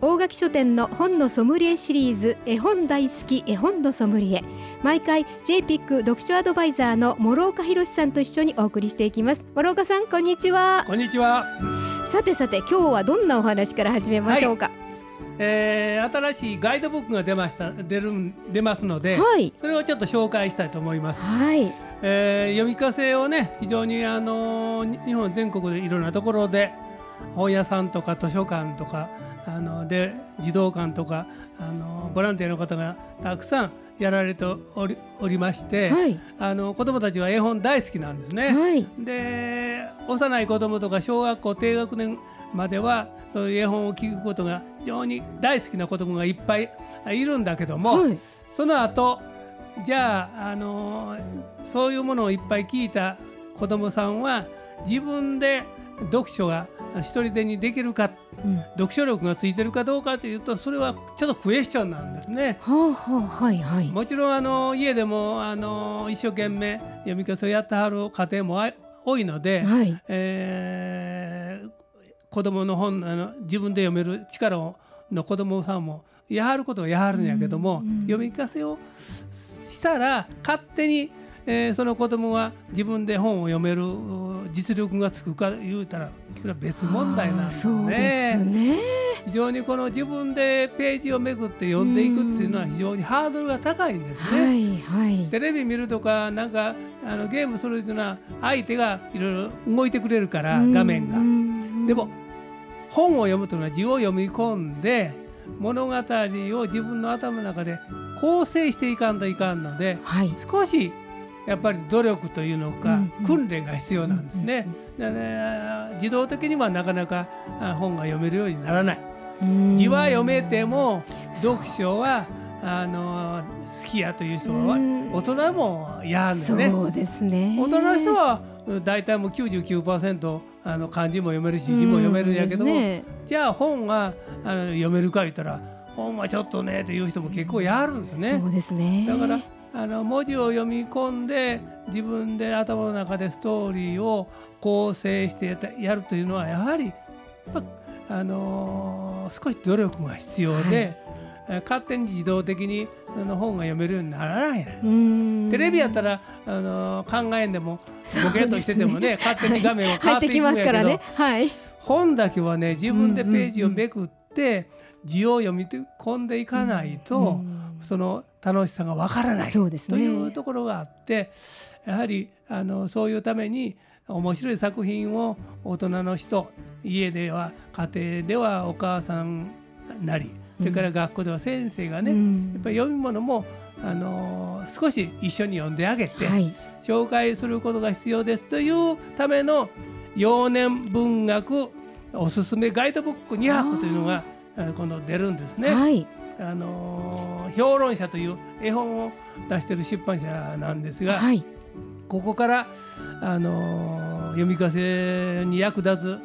大垣書店の本のソムリエシリーズ絵本大好き絵本のソムリエ。毎回 JPIC 読書アドバイザーの諸岡博さんと一緒にお送りしていきます。諸岡さんこんにちは。こんにちは、さてさて今日はどんなお話から始めましょうか？えー、新しいガイドブックが出ました出る出ますので、はい。それをちょっと紹介したいと思います、はい。えー読み聞かせをね非常にあのー日本全国でいろんなところで本屋さんとか図書館とかあので児童館とかあのボランティアの方がたくさんやられておりおりまして、はい。あの子どもたちは絵本大好きなんですね。はい。で幼い子どもとか小学校低学年まではそういう絵本を聞くことが非常に大好きな子どもがいっぱいいるんだけども、はい。その後じゃあ、あのそういうものをいっぱい聞いた子どもさんは自分で読書が一人でにできるかうん。読書力がついてるかどうかというとそれはちょっとクエスチョンなんですね。はあはあはいはい。もちろんあの家でもあの一生懸命読み聞かせをやってはる家庭もあ多いので、はい。えー子供の本あの自分で読める力をの子供さんもやはることはやはるんやけども、うんうん。読み聞かせをしたら勝手に、えーその子供が自分で本を読めるう実力がつくか言うたらそれは別問題なんですあーそうですね。非常にこの自分でページをめくって読んでいくっていうのは非常にハードルが高いんですね。はいはい。テレビ見るとかなんかあのゲームするっていうのは相手がいろいろ動いてくれるから画面が。う。んでも本を読むというのは字を読み込んで物語を自分の頭の中で構成していかんといかんのではい。少しやっぱり努力というのか訓練が必要なんですね。でね自動的にはなかなかあ本が読めるようにならない。うん。字は読めても読書はあの好きやという人はうん。大人もやんね。そうですね。大人の人はうん大体もう99%あの漢字も読めるし字も読めるんやけども、ね。じゃあ本はあの読めるか言ったら本はちょっとねという人も結構やるんですね。そうですね。だからあの文字を読み込んで自分で頭の中でストーリーを構成してやるというのはやはりやっぱあのー少し努力が必要で、えー勝手に自動的にあの本が読めるようにならないね。うん。テレビやったら、あのー考えんでもボケっとしててもね勝手に画面を変入ってきわっていくんやけど、ますからね。はい。本だけはね自分でページをめくって、字を読み込んでいかないと、うんその楽しさがわからないね。というところがあってやはりあのそういうために面白い作品を大人の人家では家庭ではお母さんなりそれから学校では先生がね、うん。やっぱり読み物もあの少し一緒に読んであげて、はい。紹介することが必要ですというための幼年文学おすすめガイドブック200というのが今度出るんですね。はい。あのー評論者という絵本を出している出版社なんですが、はい。ここから、あのー読み聞かせに役立つ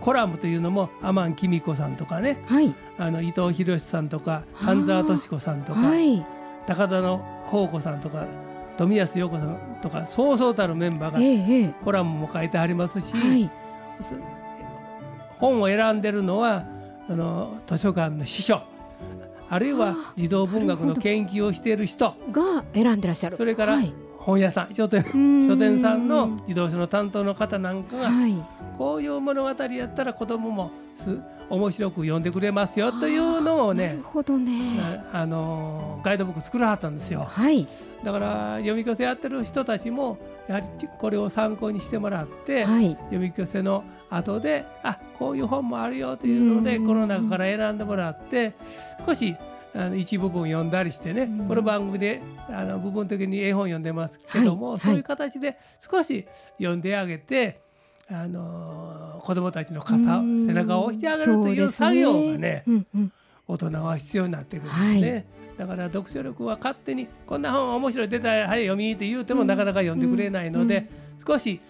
コラムというのも天安紀子さんとかね。はい。あの伊藤博さんとかはあ半沢敏子さんとか、はい。高田の宝子さんとか富安陽子さんとかそうそうたるメンバーがええええ。コラムも書いてありますし、はい。す本を選んでるのはあの図書館の司書。あるいは児童文学の研究をしている人。が選んでらっしゃる。それからはい。本屋さん。書店。うん。書店さんの自動書の担当の方なんかがはい。こういう物語やったら子供もす面白く読んでくれますよ。というのをなねるほどね。ああのガイドブック作らはったんですよ。はい。だから読み聞かせやってる人たちもやはりちこれを参考にしてもらって、はい。読み聞かせの後であこういう本もあるよというのでうんこの中から選んでもらって少しあの一部分読んだりしてねうん。この番組であの部分的に絵本読んでますけども、はいそういう形で少し読んであげて、あの子どもたちの傘うん。背中を押してあげるという作業がねうんうん。大人は必要になってくるんですね。だから読書力は勝手にこんな本面白い出たらはい読みって言うてもなかなか読んでくれないので、少し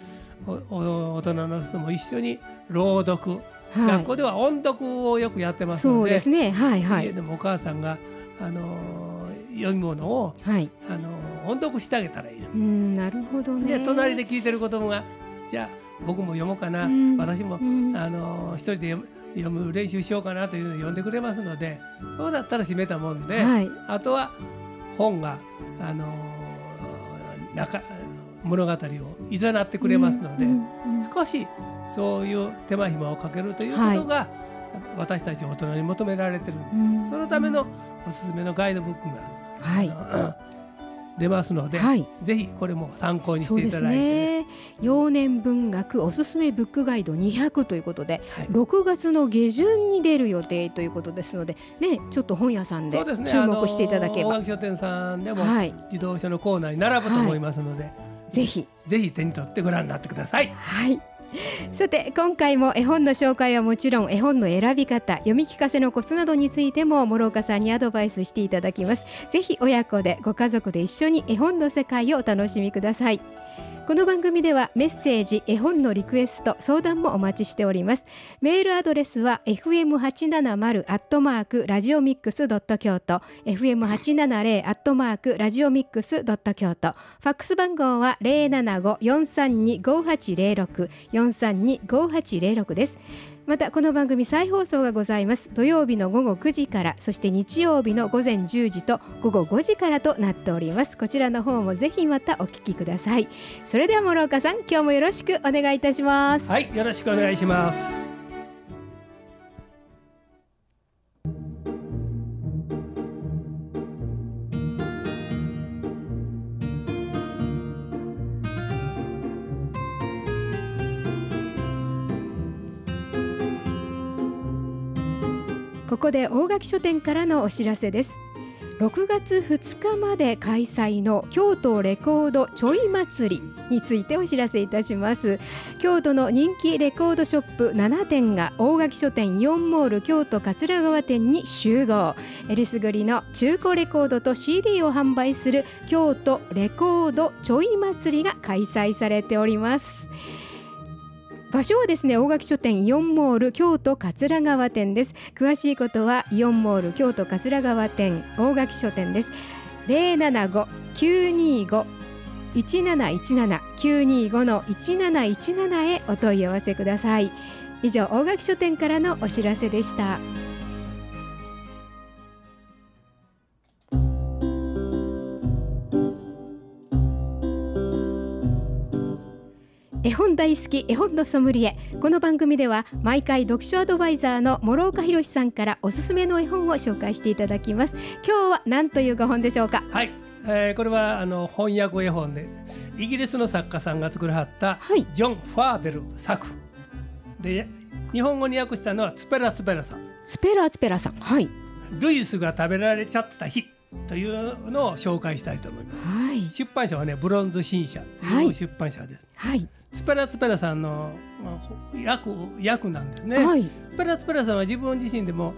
大人の人も一緒に朗読、はい学校では音読をよくやってますそうですねはいはい家でもお母さんが、あのー読み物を、はいあのー音読してあげたらいい。うんなるほどねで隣で聞いてる子供がじゃあ僕も読もうかな、うん私も、うんあのー一人で読む読む練習しようかなというのを読んでくれますのでそうだったら閉めたもんで、はいあとは本が、あの中物語をいざなってくれますので、少しそういう手間暇をかけるということが、私たち大人に求められてる。うんそのためのおすすめのガイドブックが、はい。出ますので、はい。ぜひこれも参考にしていただいて。ね、ね。幼年文学おすすめブックガイド200ということではい。6月の下旬に出る予定ということですのでねちょっと本屋さんで注目していただければ、あの書店さんでもはい。自動車のコーナーに並ぶと思いますので、ぜひぜひ手に取ってご覧になってください。はい。さて今回も絵本の紹介はもちろん絵本の選び方読み聞かせのコツなどについても諸岡さんにアドバイスしていただきますぜひ親子でご家族で一緒に絵本の世界をお楽しみくださいこの番組ではメッセージ絵本のリクエスト相談もお待ちしております。メールアドレスは fm870 アットマークラジオミックスドット京都。fm870 アットマークラジオミックスドット京都。ファックス番号は075-432-5806 432-5806です。またこの番組再放送がございます。土曜日の午後9時からそして日曜日の午前10時と午後5時からとなっております。こちらの方もぜひまたお聞きください。それでは諸岡さん今日もよろしくお願いいたします。はい、よろしくお願いします。ここで大垣書店からのお知らせです。6月2日まで開催の京都レコードちょい祭りについてお知らせいたします。京都の人気レコードショップ7店が大垣書店イオンモール京都桂川店に集合。えりすぐりの中古レコードと CD を販売する京都レコードちょい祭りが開催されております。場所はですね大垣書店イオンモール京都桂川店です。詳しいことはイオンモール京都桂川店大垣書店です。075-925 1717 925の1717へお問い合わせください。以上大垣書店からのお知らせでした。絵本大好き絵本のソムリエ。この番組では毎回読書アドバイザーの諸岡博さんからおすすめの絵本を紹介していただきます。今日は何というご本でしょうか？はい、えーこれはあの翻訳絵本でイギリスの作家さんが作らはったはい。ジョン・ファーデル作。で日本語に訳したのはツペラツペラさん。スペラーツペラさん。はい。ルイスが食べられちゃった日。というのを紹介したいと思います。はい。出版社はねブロンズ新社とはいい。う出版社です、はいツペラツペラさんのまあ訳訳なんですね、はい。ツペラツペラさんは自分自身でも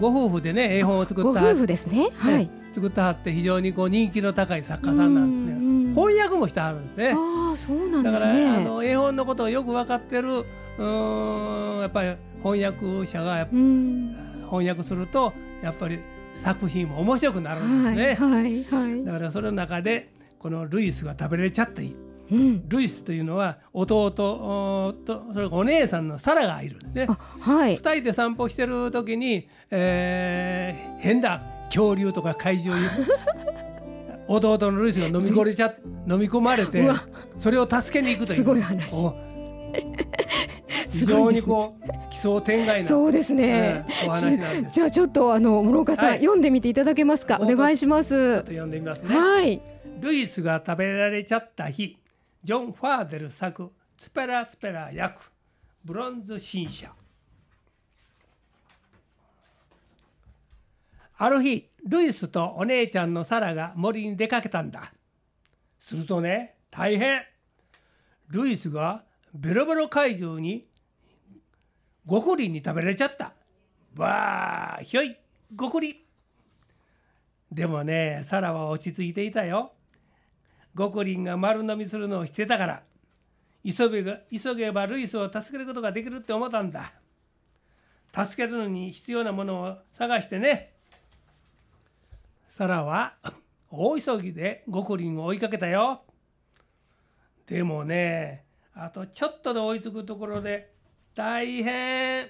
ご夫婦でね絵本を作ごったは夫婦ですね。はいね作ったはって非常にこう人気の高い作家さんなんですね。翻訳もしてはるんですね。ああそうなんだから、あですねの絵本のことをよく分かってるうーんやっぱり翻訳者が翻訳するとやっぱり作品も面白くなるんはいですね、はいはいだからその中でこのルイスが食べられちゃった日うん。ルイスというのは弟おとそれお姉さんのサラがいるんですね。あはい。二人で散歩してる時に、えー変な恐竜とか怪獣に。弟のルイスが飲み込れちゃ飲み込まれてそれを助けに行くという。すごい話。お。非常にこう奇想天外なそうですね。ええお話なんです。じゃあちょっとあの諸岡さん、はい。読んでみていただけますか？お願いします。ちょっと読んでみますね。はい。ルイスが食べられちゃった日ジョン・ファーデル作ツペラツペラ役ブロンズ新社。ある日ルイスとお姉ちゃんのサラが森に出かけたんだ。するとね大変。ルイスがベロベロ怪獣にゴクリに食べられちゃった。わーひょいゴクリ。でもねサラは落ち着いていたよ。ゴクリンが丸飲みするのをしてたから急げ急げばルイスを助けることができるって思ったんだ。助けるのに必要なものを探してね。サラは大急ぎでゴクリンを追いかけたよ。でもねあとちょっとで追いつくところで大変。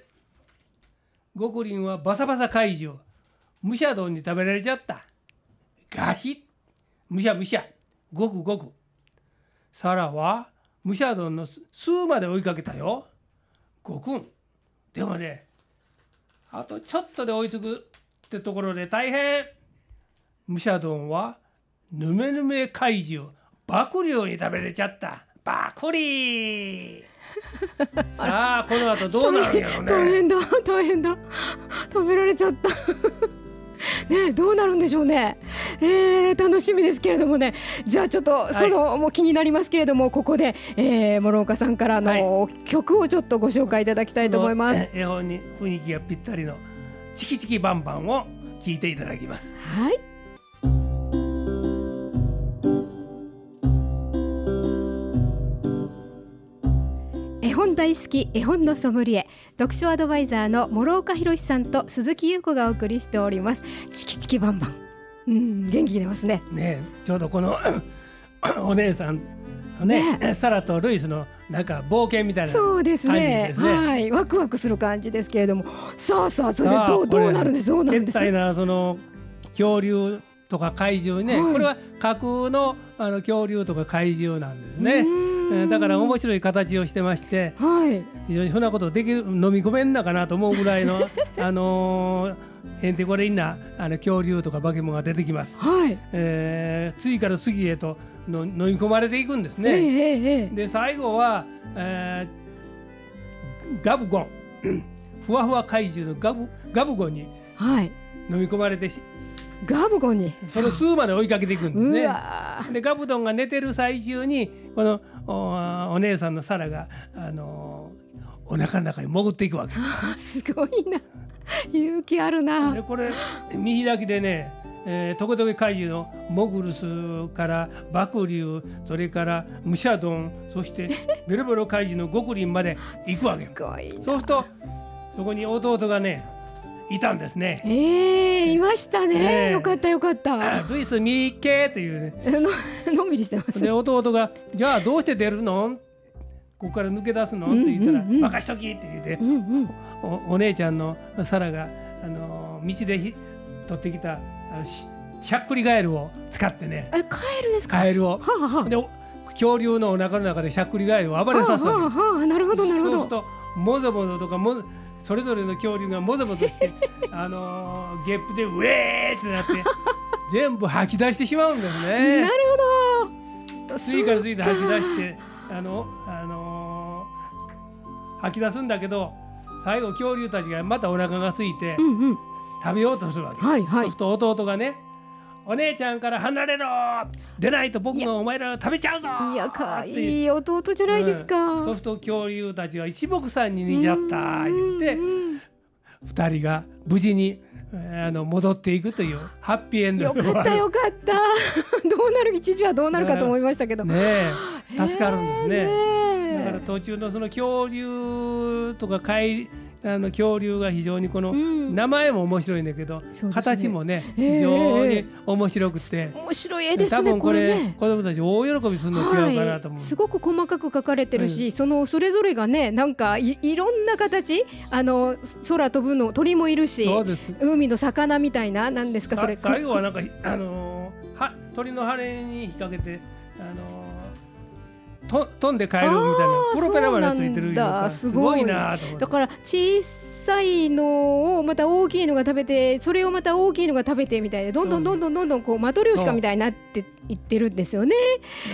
ゴクリンはバサバサ怪獣ムシャドンに食べられちゃった。ガシッ。むしゃむしゃごくごく。サラはムシャドンの数まで追いかけたよ。ごくん。でもねあとちょっとで追いつくってところで大変。ムシャドンはぬめぬめ怪獣バクリョウに食べれちゃった。バクリー。さあこの後どうなるんやろうね。大変だ大変だ食べられちゃった。ねどうなるんでしょうねえー、楽しみですけれどもね。じゃあちょっとその、はい、もう気になりますけれどもここで、えー、諸岡さんからの曲をちょっとご紹介いただきたいと思います、はい、絵本に雰囲気がぴったりのチキチキバンバンを聞いていただきます。はい。本大好き絵本のソムリエ読書アドバイザーの諸岡博さんと鈴木優子がお送りしております。チキチキバンバンうん元気出ますね。ねちょうどこの お姉さんね、ね、サラとルイスのなんか冒険みたいな、そうですね。はい。ワクワクする感じですけれども。さあさあそれでどうどうなるんです？どうなるんです？なその恐竜とか怪獣ね、はい、これは架空のあの恐竜とか怪獣なんですね。だから面白い形をしてまして、はい、非常にそんなことできる飲み込めんなかなと思うぐらいの あのー、へんてこれんなあの恐竜とか化け物が出てきます。はい、えー、次から次へとの飲み込まれていくんですね。えーえー、で最後は、えー、ガブゴン ふわふわ怪獣のガブガブゴンに飲み込まれてガブゴンにその数まで追いかけていくんですね。でガブドンが寝てる最中にこのお姉さんのサラが、あのー、お腹の中に潜っていくわけすごいな勇気あるな。でこれ見開きでねえー、トコトケ怪獣のモグルスからバクリュウそれからムシャドンそして ベロベロ怪獣のゴクリンまで行くわけそうするとそこに弟がねいたんですね。ええー、いましたね、えー、よかったよかった。ルイスミッケというね。のんびりしてます。で弟がじゃあどうして出るの？ここから抜け出すの、って言ったら、任しときって言って、うんうん、おお姉ちゃんのサラがあの道でひ取ってきたあのししゃっくりガエルを使ってね。えカエルですか？カエルを。はあはあ、で恐竜のお腹の中でしゃっくりガエルを暴れさすわけ。はあはあ、なるほどなるほど。そうするともぞもぞとかもそれぞれの恐竜がもぞもぞして あのー、ゲップでウェーってなって 全部吐き出してしまうんですね。なるほど次から次で吐き出してあの、あ吐き出すんだけど最後恐竜たちがまたお腹が空いて、うんうん、食べようとするわけ、はいはい、そうすると弟がねお姉ちゃんから離れろ出ないと僕がお前ら食べちゃうぞいやかわいい弟じゃないですか、うん、そうすると恐竜たちは一目散に似ちゃった言って二人が無事にあの戻っていくというハッピーエンド。よかったよかった。どうなる一時はどうなるかと思いましたけど。ね助かるんですね、だから途中のその恐竜とか怪あの恐竜が非常にこの、名前も面白いんだけど、ね、形もね非常に面白くて、面白い絵ですね多分これね。子供たち大喜びするの違うかなと思う、はい、すごく細かく描かれてるし、うん、そのそれぞれがねなんかいいろんな形あの空飛ぶの鳥もいるし海の魚みたいななんですかそれ。最後はなんかあのー、は鳥の羽に引っ掛けてあのーと飛んで帰るみたいなプロペラまでついてるだ。すごい。なと思だから小さいのをまた大きいのが食べてそれをまた大きいのが食べてみたいでどんどんどんどんどんどんこうマトリョーシカみたいになっていってるんですよね。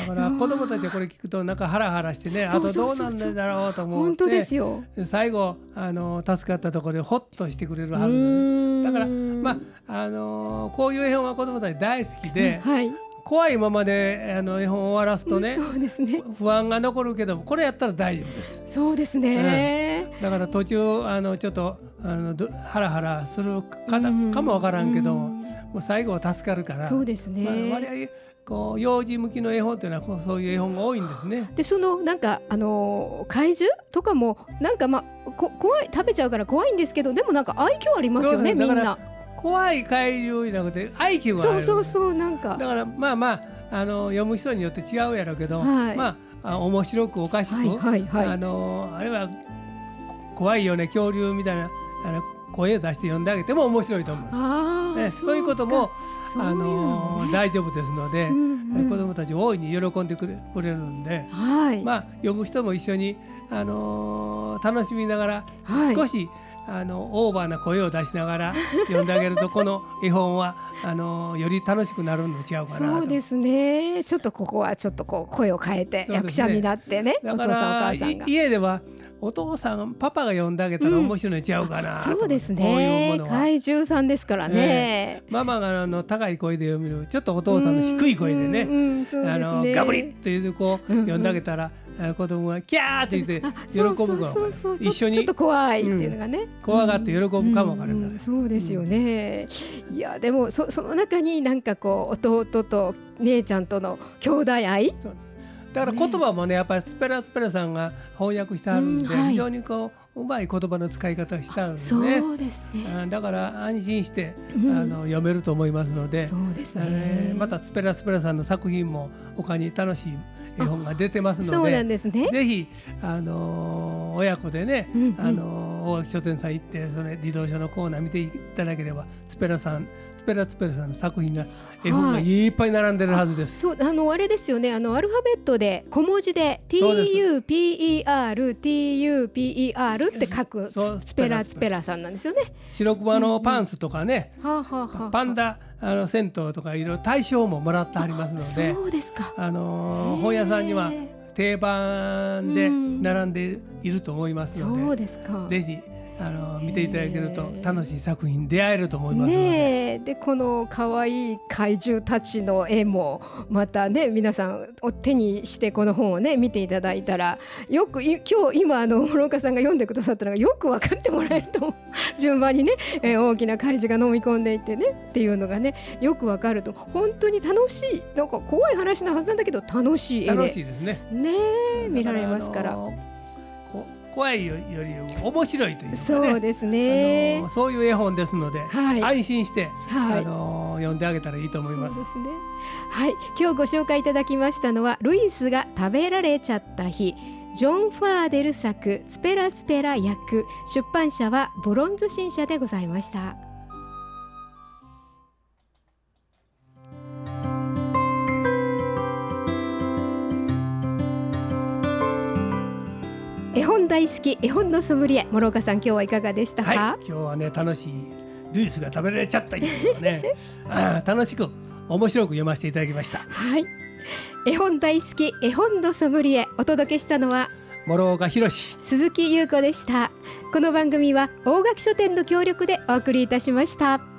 だから子供たちはこれ聞くとなんかハラハラしてねあとどうなんだろうと思って本当ですよ。最後あの助かったところでほっとしてくれるはず。だからまああのこういう絵本は子供たち大好きで、はい、怖いままであの絵本を終わらすとね、そうですね。不安が残るけどこれやったら大丈夫です。そうですね、だから途中あのちょっとあのどハラハラする方うん。かもわからんけども、うん。もう最後は助かるから。そうですね、まあ、割合こう幼児向きの絵本っていうのはこうそういう絵本が多いんですね。でそのなんかあのー怪獣とかもなんかまあこ怖い食べちゃうから怖いんですけどでもなんか愛嬌ありますよねみんな怖い怪獣じゃなくて愛嬌がある。そうそうそうなんか。だからまあまああの読む人によって違うやろうけど、はい。まああ面白くおかしく、はいはいはい。あのあれは怖いよね恐竜みたいなあの声を出して読んであげても面白いと思う。ね、そういうこともあの大丈夫ですので、うんうん。子どもたち大いに喜んでくれくれるんで、はい、まあ読む人も一緒にあのー楽しみながら、はい。少しあのオーバーな声を出しながら読んであげるとこの絵本はあのーより楽しくなるの違うかなと。そうですね。ちょっとここはちょっとこう声を変えて役者になってねお父さんおら母さんが。い家ではお父さんパパが読んであげたら面白いの違うかなと思って、そうですね。怪獣さんですからね、ママがあの高い声で読めるちょっとお父さんの低い声でね、うんうんそうですね。あのガブリッというこううんであげたら、あの子供がキャーって言ってあ喜ぶかも一緒にちょっと怖いっていうのがね、怖がって喜ぶかもわからない。そうですよね、いやでもそその中になんかこう弟と姉ちゃんとの兄弟愛？だから言葉もねやっぱりスペラスペラさんが翻訳してあるんで、非常にこううまい言葉の使い方をしてあるんですそね。うですね、あだから安心して、うん。あの読めると思いますので、そうですね、えーまたスペラスペラさんの作品も他に楽しい絵本が出てますのそうなんでですね。ぜひ、あのー親子でね、うんうん。あのー大垣書店さん行ってそれ児童書のコーナー見ていただければスペラさんスペラスペラさんの作品が絵本がいっぱい並んでるはずです。そうあのあれですよねあのアルファベットで小文字でそうです TUPER TUPER って書くスペラスペラさんなんですよね。白熊のパンツとかね、はあ、はあはあ、パンダあの銭湯とかいろいろ大賞ももらってありますので、そうですか。あのー本屋さんには定番で並んでいると思いますので、そうですか。ぜひあの見ていただけると楽しい作品に出会えると思いますので、ねえ。でこの可愛い怪獣たちの絵もまたね皆さんお手にしてこの本をね見ていただいたらよくい今日今あの諸岡さんが読んでくださったのがよく分かってもらえると 順番にね、えー大きな怪獣が飲み込んでいってねっていうのがねよく分かると。本当に楽しい。なんか怖い話のはずなんだけど楽しい絵で。楽しいですね。ねえ見られますから怖いよりも面白いというかね。そうですね。あのそういう絵本ですので、はい。安心して、はい。あの読んであげたらいいと思います。ね。はい、今日ご紹介いただきましたのはルイスが食べられちゃった日。ジョン・ファーデル作スペラスペラ役。出版社はブロンズ新社でございました絵本大好き絵本のソムリエ諸岡さん今日はいかがでしたか、はい、今日はね楽しいルイスが食べられちゃったね。あー楽しく面白く読ませていただきました。はい。絵本大好き絵本のソムリエお届けしたのは諸岡博史鈴木優子でした。この番組は大垣書店の協力でお送りいたしました